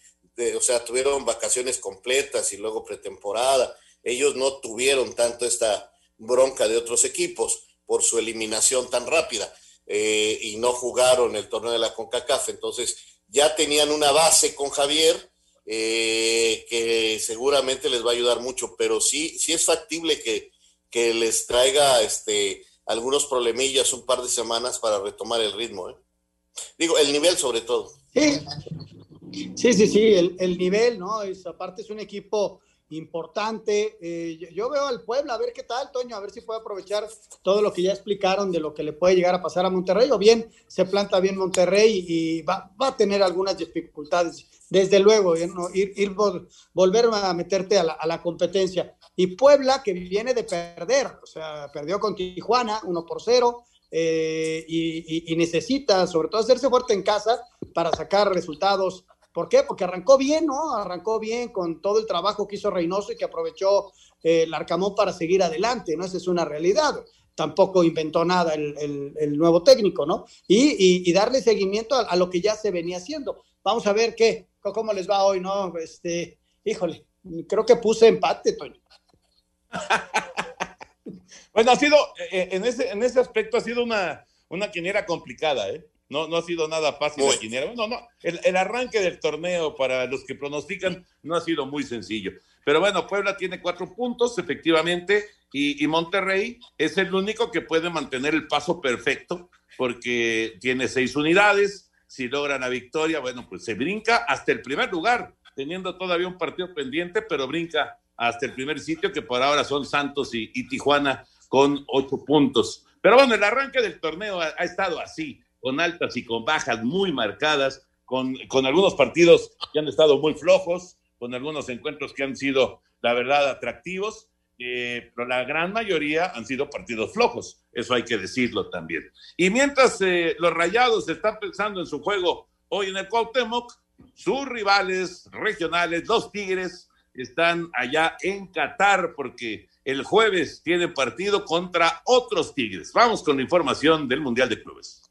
o sea, tuvieron vacaciones completas y luego pretemporada. Ellos no tuvieron tanto esta bronca de otros equipos por su eliminación tan rápida eh, y no jugaron el torneo de la CONCACAF. Entonces, ya tenían una base con Javier eh, que seguramente les va a ayudar mucho, pero sí, sí es factible que, que les traiga este, algunos problemillas un par de semanas para retomar el ritmo. ¿eh? Digo, el nivel sobre todo. Sí, sí, sí, sí el, el nivel, ¿no? Es, aparte es un equipo importante. Eh, yo, veo al Puebla, a ver qué tal, Toño, a ver si puede aprovechar todo lo que ya explicaron de lo que le puede llegar a pasar a Monterrey, o bien se planta bien Monterrey y va, va a tener algunas dificultades, desde luego, ¿no? ir, ir vol, volver a meterte a la, a la, competencia. Y Puebla, que viene de perder, o sea, perdió con Tijuana 1 por 0. Eh, y, y, y necesita, sobre todo, hacerse fuerte en casa para sacar resultados ¿Por qué? Porque arrancó bien, ¿no? Arrancó bien con todo el trabajo que hizo Reynoso y que aprovechó eh, el Arcamón para seguir adelante, ¿no? Esa es una realidad. Tampoco inventó nada el, el, nuevo técnico, ¿no? Y, y, darle seguimiento a, a, lo que ya se venía haciendo. Vamos a ver qué, cómo les va hoy, ¿no? Este, híjole, creo que puse empate, Toño. [LAUGHS] bueno, ha sido, eh, en ese, en ese aspecto ha sido una, una quiniera complicada, ¿eh? No, no ha sido nada fácil la quiniela. No, no, el, el, arranque del torneo para los que pronostican no ha sido muy sencillo. Pero bueno, Puebla tiene cuatro puntos, efectivamente, y, y, Monterrey es el único que puede mantener el paso perfecto porque tiene seis unidades. Si logran la victoria, bueno, pues se brinca hasta el primer lugar, teniendo todavía un partido pendiente, pero brinca hasta el primer sitio, que por ahora son Santos y, y Tijuana con ocho puntos. Pero bueno, el arranque del torneo ha, ha estado así con altas y con bajas muy marcadas, con, con, algunos partidos que han estado muy flojos, con algunos encuentros que han sido, la verdad, atractivos. eh, pero la gran mayoría han sido partidos flojos, eso hay que decirlo también. Y mientras eh, los Rayados están pensando en su juego hoy en el Cuauhtémoc, sus rivales regionales, los Tigres, están allá en Qatar porque el jueves tiene partido contra otros Tigres. Vamos con la información del Mundial de Clubes.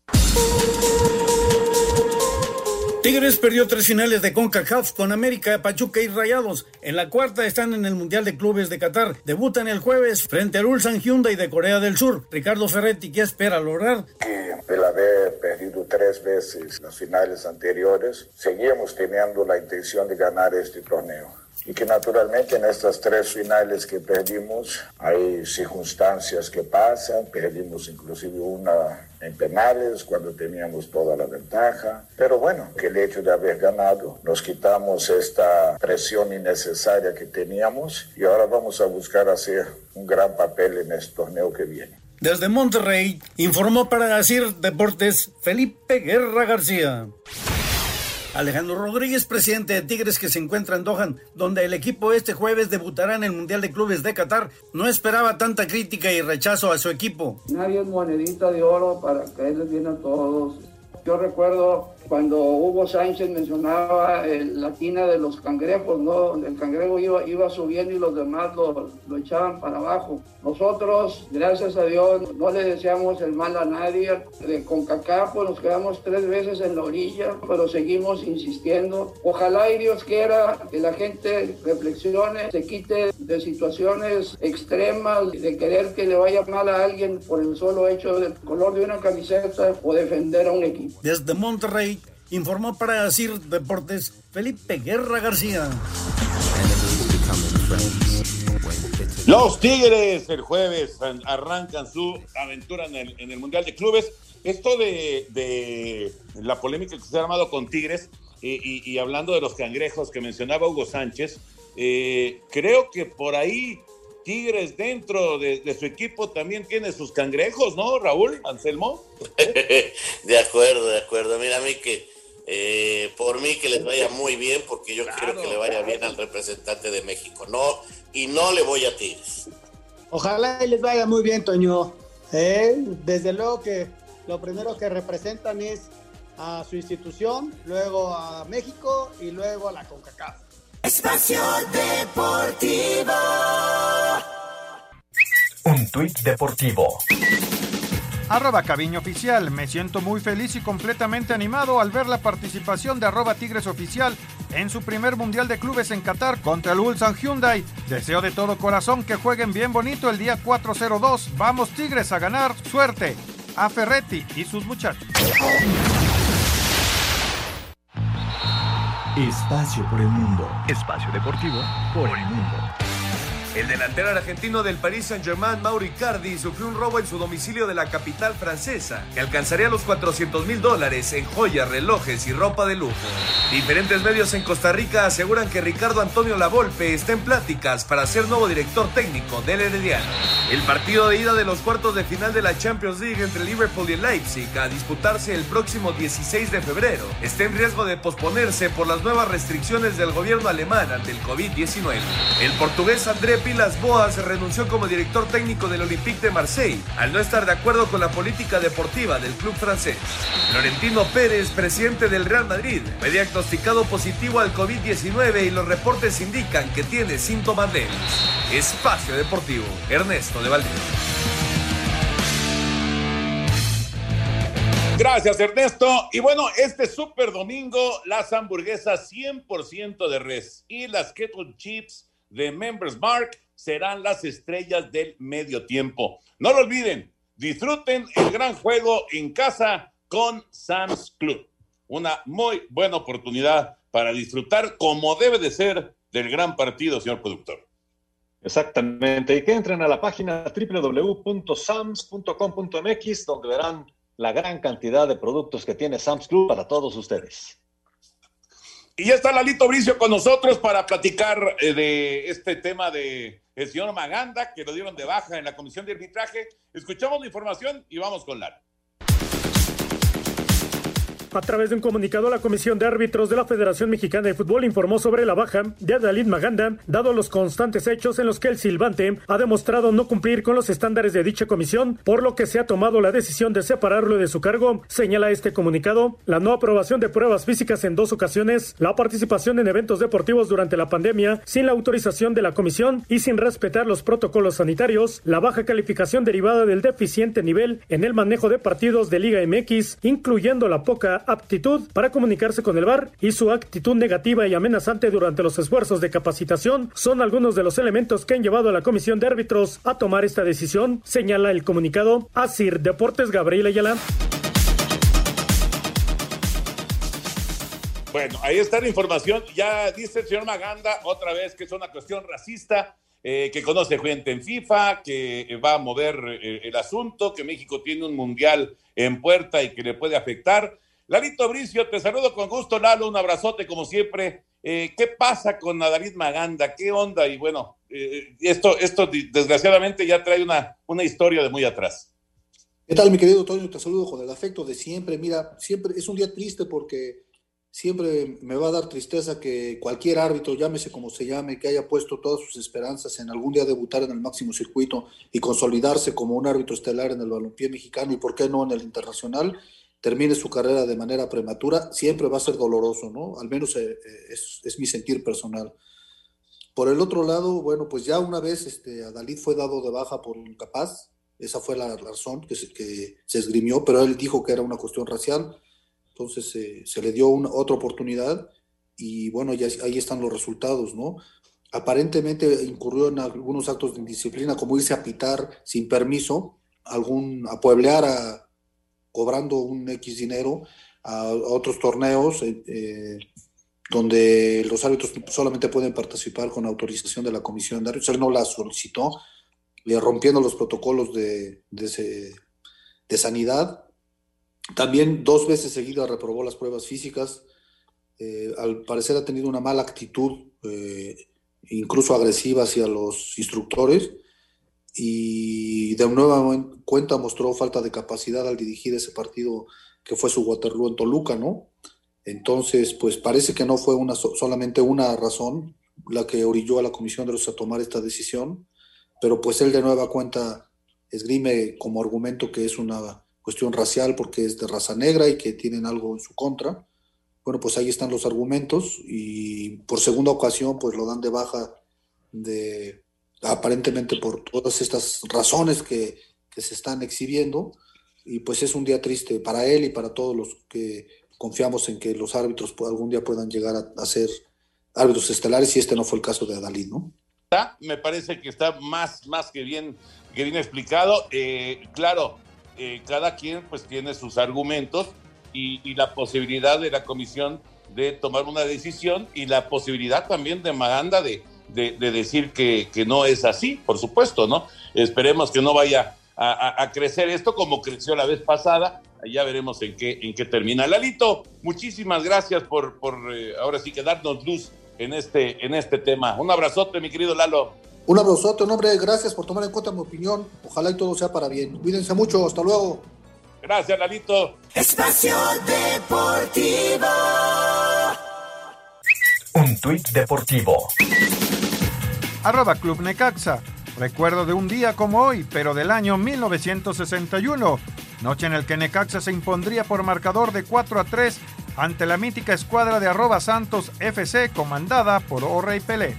Tigres perdió tres finales de CONCACAF con América, Pachuca y Rayados. En la cuarta están en el Mundial de Clubes de Qatar. Debutan el jueves frente al Ulsan Hyundai de Corea del Sur. Ricardo Ferretti, ¿qué espera lograr? El haber perdido tres veces las finales anteriores, seguimos teniendo la intención de ganar este torneo y que naturalmente en estas tres finales que perdimos hay circunstancias que pasan, perdimos inclusive una en penales cuando teníamos toda la ventaja, pero bueno, que el hecho de haber ganado nos quitamos esta presión innecesaria que teníamos y ahora vamos a buscar hacer un gran papel en este torneo que viene. Desde Monterrey informó para decir Deportes Felipe Guerra García. Alejandro Rodríguez, presidente de Tigres que se encuentra en Doha, donde el equipo este jueves debutará en el Mundial de Clubes de Qatar, no esperaba tanta crítica y rechazo a su equipo. Nadie es monedita de oro para caerles bien a todos. Yo recuerdo cuando Hugo Sánchez mencionaba la tina de los cangrejos, ¿no? El cangrejo iba, iba subiendo y los demás lo, lo, echaban para abajo. Nosotros, gracias a Dios, no le deseamos el mal a nadie. De CONCACAF pues, nos quedamos tres veces en la orilla, pero seguimos insistiendo. Ojalá y Dios quiera que la gente reflexione, se quite de situaciones extremas, de querer que le vaya mal a alguien por el solo hecho del color de una camiseta o defender a un equipo. Desde Monterrey, informó para decir Deportes Felipe Guerra García. Los Tigres el jueves arrancan su aventura en el, en el Mundial de Clubes. Esto de, de, la polémica que se ha armado con Tigres y, y, hablando de los cangrejos que mencionaba Hugo Sánchez, eh, creo que por ahí Tigres dentro de, de, su equipo también tiene sus cangrejos, ¿no, Raúl Anselmo? [LAUGHS] de acuerdo, de acuerdo. Mira, a mí que eh, por mí que les vaya muy bien, porque yo claro, quiero que le vaya bien al representante de México. No, y no le voy a Tigres. Ojalá les vaya muy bien, Toño. Eh, desde luego que lo primero que representan es a su institución, luego a México y luego a la CONCACAF. Espacio Deportivo. Un tuit deportivo. Arroba Caviño Oficial. Me siento muy feliz y completamente animado al ver la participación de arroba Tigres Oficial en su primer Mundial de Clubes en Qatar contra el Ulsan Hyundai. Deseo de todo corazón que jueguen bien bonito el día 402. Vamos Tigres a ganar. Suerte a Ferretti y sus muchachos. Espacio por el mundo. Espacio deportivo por el mundo. El delantero argentino del Paris Saint-Germain, Mauri Cardi, sufrió un robo en su domicilio de la capital francesa, que alcanzaría los 400 mil dólares en joyas, relojes y ropa de lujo. Diferentes medios en Costa Rica aseguran que Ricardo Antonio Lavolpe está en pláticas para ser nuevo director técnico del Herediano. El partido de ida de los cuartos de final de la Champions League entre Liverpool y Leipzig, a disputarse el próximo 16 de febrero, está en riesgo de posponerse por las nuevas restricciones del gobierno alemán ante el COVID-19. El portugués André Pilas Boas renunció como director técnico del Olympique de Marseille al no estar de acuerdo con la política deportiva del club francés. Florentino Pérez, presidente del Real Madrid, fue diagnosticado positivo al COVID-19 y los reportes indican que tiene síntomas leves. Espacio Deportivo, Ernesto de Valdés. Gracias, Ernesto. Y bueno, este super domingo, las hamburguesas 100% de res y las kettle chips de Members Mark serán las estrellas del medio tiempo. No lo olviden, disfruten el gran juego en casa con Sam's Club. Una muy buena oportunidad para disfrutar como debe de ser del gran partido, señor productor. Exactamente, y que entren a la página www.sams.com.mx donde verán la gran cantidad de productos que tiene Sam's Club para todos ustedes. Y ya está Lalito Bricio con nosotros para platicar eh, de este tema de el señor Maganda, que lo dieron de baja en la comisión de arbitraje. Escuchamos la información y vamos con Lalo. A través de un comunicado, la Comisión de Árbitros de la Federación Mexicana de Fútbol informó sobre la baja de Adalid Maganda, dado los constantes hechos en los que el silbante ha demostrado no cumplir con los estándares de dicha comisión, por lo que se ha tomado la decisión de separarlo de su cargo. Señala este comunicado la no aprobación de pruebas físicas en dos ocasiones, la participación en eventos deportivos durante la pandemia sin la autorización de la comisión y sin respetar los protocolos sanitarios, la baja calificación derivada del deficiente nivel en el manejo de partidos de Liga MX, incluyendo la poca aptitud para comunicarse con el VAR y su actitud negativa y amenazante durante los esfuerzos de capacitación, son algunos de los elementos que han llevado a la comisión de árbitros a tomar esta decisión, señala el comunicado. Asir Deportes Gabriel Ayala. Bueno, ahí está la información. Ya dice el señor Maganda otra vez que es una cuestión racista, eh, que conoce gente en FIFA, que va a mover eh, el asunto, que México tiene un mundial en puerta y que le puede afectar. Lalito Bricio, te saludo con gusto, Lalo, un abrazote como siempre. Eh, ¿Qué pasa con David Maganda? ¿Qué onda? Y bueno, esto, esto desgraciadamente ya trae una, una historia de muy atrás. ¿Qué tal, mi querido Toño? Te saludo con el afecto de siempre. Mira, siempre es un día triste porque siempre me va a dar tristeza que cualquier árbitro, llámese como se llame, que haya puesto todas sus esperanzas en algún día debutar en el máximo circuito y consolidarse como un árbitro estelar en el balompié mexicano y por qué no en el internacional, termine su carrera de manera prematura, siempre va a ser doloroso, ¿no? Al menos eh, eh, es, mi sentir personal. Por el otro lado, bueno, pues ya una vez este, Adalid fue dado de baja por incapaz, esa fue la razón que se, esgrimió, pero él dijo que era una cuestión racial entonces eh, se le dio otra oportunidad y bueno, ya ahí están los resultados, ¿no? Aparentemente incurrió en algunos actos de indisciplina, como irse a pitar sin permiso, algún, a pueblear a, cobrando un X dinero a, otros torneos eh, eh, donde los árbitros solamente pueden participar con autorización de la comisión de árbitros. Él no la solicitó, rompiendo los protocolos de, de, sanidad también dos veces seguidas reprobó las pruebas físicas. Eh, al parecer ha tenido una mala actitud, eh, incluso agresiva hacia los instructores. Y de nueva cuenta mostró falta de capacidad al dirigir ese partido que fue su Waterloo en Toluca, ¿no? Entonces, pues parece que no fue una, solamente una razón la que orilló a la Comisión de los a tomar esta decisión, pero pues él de nueva cuenta esgrime como argumento que es una cuestión racial porque es de raza negra y que tienen algo en su contra. Bueno, pues ahí están los argumentos y por segunda ocasión pues lo dan de baja de aparentemente por todas estas razones que, que se están exhibiendo y pues es un día triste para él y para todos los que confiamos en que los árbitros algún día puedan llegar a, ser árbitros estelares y este no fue el caso de Adalid, ¿no? Me parece que está más, más que bien, que bien explicado. Eh, claro, eh, cada quien pues tiene sus argumentos y, la posibilidad de la comisión de tomar una decisión y la posibilidad también de Maganda de, de, decir que, que, no es así, por supuesto, ¿no? Esperemos que no vaya a, crecer esto como creció la vez pasada. Ya veremos en qué, en qué termina. Lalito, muchísimas gracias por, por eh, ahora sí que darnos luz en este, en este tema. Un abrazote, mi querido Lalo. Un abrazote, hombre, gracias por tomar en cuenta mi opinión. Ojalá y todo sea para bien. Cuídense mucho, hasta luego. Gracias, Lalito. Espacio Deportivo. Un tuit deportivo. Arroba Club Necaxa. Recuerdo de un día como hoy, pero del año 1961. Noche en el que Necaxa se impondría por marcador de 4 a 3 ante la mítica escuadra de arroba Santos FC comandada por Orrey Pelé.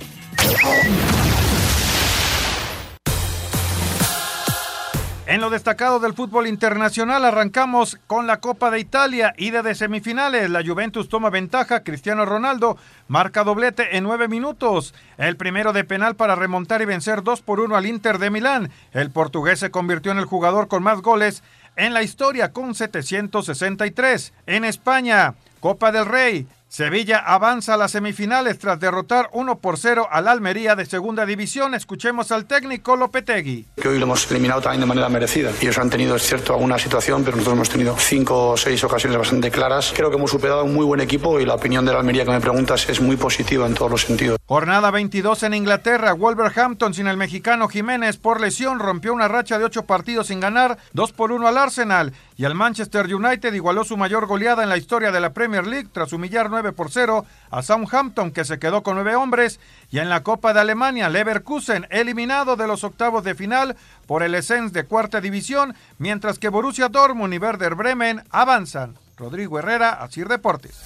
En lo destacado del fútbol internacional arrancamos con la Copa de Italia, ida de semifinales. La Juventus toma ventaja, Cristiano Ronaldo marca doblete en nueve minutos. El primero de penal para remontar y vencer 2 por 1 al Inter de Milán. El portugués se convirtió en el jugador con más goles en la historia con 763. En España, Copa del Rey, Sevilla avanza a las semifinales tras derrotar 1 por 0 al Almería de Segunda División. Escuchemos al técnico Lopetegui. Que hoy lo hemos eliminado también de manera merecida. Ellos han tenido, es cierto, alguna situación, pero nosotros hemos tenido cinco o seis ocasiones bastante claras. Creo que hemos superado un muy buen equipo y la opinión de la Almería que me preguntas es muy positiva en todos los sentidos. Jornada 22 en Inglaterra. Wolverhampton sin el mexicano Jiménez por lesión rompió una racha de ocho partidos sin ganar, 2 por 1 al Arsenal. Y el Manchester United igualó su mayor goleada en la historia de la Premier League tras humillar 9 por 0 a Southampton que se quedó con nueve hombres y en la Copa de Alemania Leverkusen eliminado de los octavos de final por el Essence de cuarta división mientras que Borussia Dortmund y Werder Bremen avanzan. Rodrigo Herrera, Asir Deportes.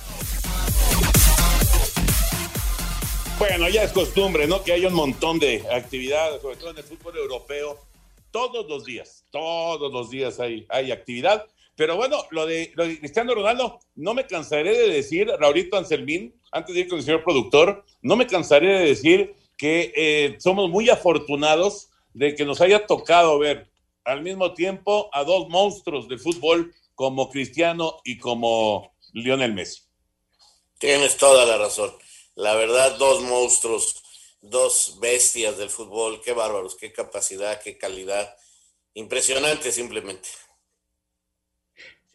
Bueno, ya es costumbre, ¿no? Que haya un montón de actividades, sobre todo en el fútbol europeo, todos los días, todos los días hay, hay actividad. Pero bueno, lo de, lo de Cristiano Ronaldo, no me cansaré de decir, Raulito Anselmín, antes de ir con el señor productor, no me cansaré de decir que eh, somos muy afortunados de que nos haya tocado ver al mismo tiempo a dos monstruos del fútbol como Cristiano y como Lionel Messi. Tienes toda la razón. La verdad, dos monstruos, dos bestias del fútbol, qué bárbaros, qué capacidad, qué calidad. Impresionante simplemente.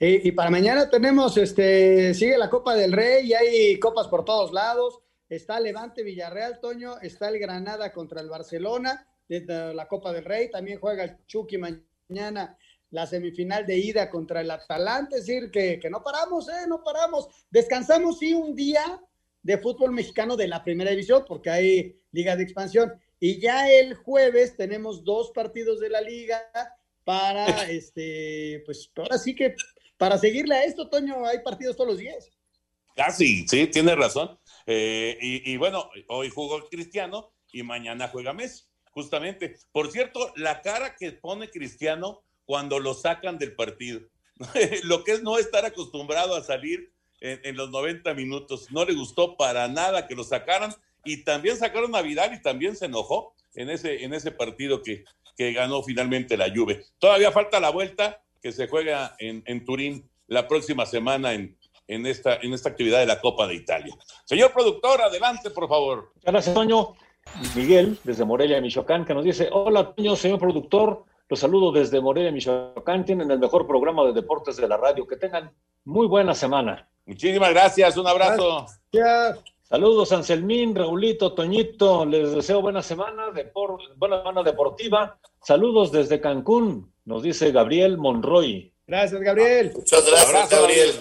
Y para mañana tenemos, este, sigue la Copa del Rey y hay copas por todos lados. Está Levante Villarreal, Toño, está el Granada contra el Barcelona, la Copa del Rey, también juega el Chucky mañana la semifinal de ida contra el Atalante, es decir, que, que no paramos, ¿eh? No paramos. Descansamos, sí, un día de fútbol mexicano de la primera división, porque hay liga de expansión. Y ya el jueves tenemos dos partidos de la liga para, [LAUGHS] este, pues ahora sí que para seguirle a esto, Toño, hay partidos todos los días. Casi, sí, tiene razón. Eh, y, bueno, hoy jugó Cristiano y mañana juega Messi, justamente. Por cierto, la cara que pone Cristiano cuando lo sacan del partido, [LAUGHS] lo que es no estar acostumbrado a salir en, en, los 90 minutos, no le gustó para nada que lo sacaran y también sacaron a Vidal y también se enojó en ese, en ese partido que, que ganó finalmente la Juve. Todavía falta la vuelta que se juega en, en Turín la próxima semana en, en, esta, en esta actividad de la Copa de Italia. Señor productor, adelante, por favor. Gracias, Toño. Miguel, desde Morelia, Michoacán, que nos dice, hola, Toño, señor productor, los saludo desde Morelia, Michoacán, tienen el mejor programa de deportes de la radio, que tengan muy buena semana. Muchísimas gracias, un abrazo. Gracias. Saludos, Anselmín, Raulito, Toñito, les deseo buena semana, depor, buena semana deportiva. Saludos desde Cancún, nos dice Gabriel Monroy. Gracias, Gabriel. Muchas gracias, Abrazo, Gabriel.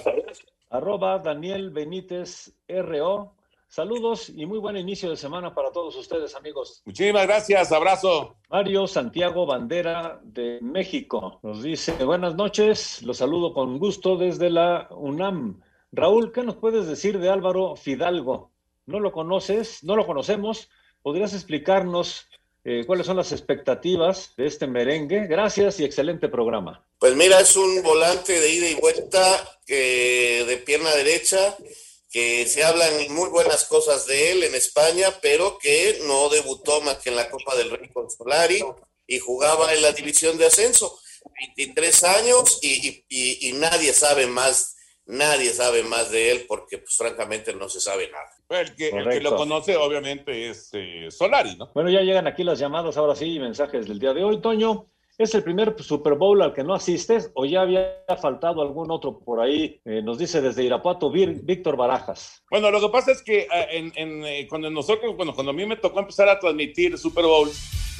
Arroba Daniel Benítez RO. Saludos y muy buen inicio de semana para todos ustedes, amigos. Muchísimas gracias, abrazo. Mario Santiago Bandera de México nos dice, buenas noches, los saludo con gusto desde la UNAM. Raúl, ¿qué nos puedes decir de Álvaro Fidalgo? ¿No lo conoces? ¿No lo conocemos? ¿Podrías explicarnos eh, cuáles son las expectativas de este merengue? Gracias y excelente programa. Pues mira, es un volante de ida y vuelta que de pierna derecha que se hablan muy buenas cosas de él en España, pero que no debutó más que en la Copa del Rey con Solari y jugaba en la división de ascenso. 23 años y nadie sabe más, nadie sabe más de él porque pues francamente no se sabe nada. El que, el que lo conoce obviamente es eh, Solari, ¿no? Bueno, ya llegan aquí las llamadas, ahora sí, mensajes del día de hoy, Toño. ¿Es el primer Super Bowl al que no asistes o ya había faltado algún otro por ahí? Eh, nos dice desde Irapuato Víctor Barajas. Bueno, lo que pasa es que eh, en, en, eh, cuando nosotros, bueno, cuando a mí me tocó empezar a transmitir Super Bowl,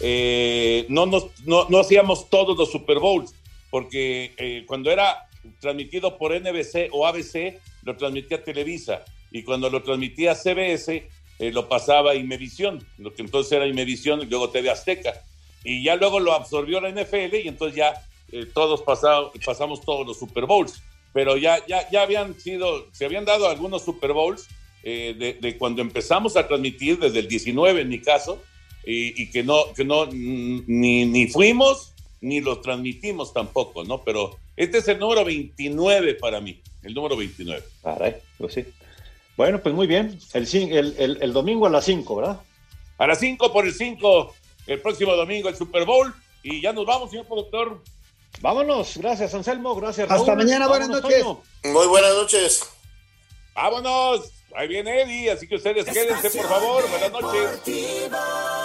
eh, no, nos, no, no, hacíamos todos los Super Bowls, porque cuando era transmitido por NBC o ABC, lo transmitía Televisa, y cuando lo transmitía CBS, lo pasaba Imevisión, lo que entonces era Imevisión y luego TV Azteca y ya luego lo absorbió la NFL y entonces ya eh, todos pasado, pasamos todos los Super Bowls. Pero ya, ya, ya habían sido, se habían dado algunos Super Bowls eh, de, de, cuando empezamos a transmitir, desde el 19 en mi caso, y, y que no, que no ni, ni, fuimos ni los transmitimos tampoco, ¿no? Pero este es el número 29 para mí, el número 29. Caray, pues sí. Bueno, pues muy bien. El, el, el, el domingo a las 5, ¿verdad? A las 5 por el 5 el próximo domingo el Super Bowl. Y ya nos vamos, señor productor. Vámonos. Gracias, Anselmo. Gracias, Raúl. Hasta mañana. Buenas Vámonos, noches. Toño. Muy buenas noches. Vámonos. Ahí viene Eddie, así que ustedes quédense, por favor. Buenas noches.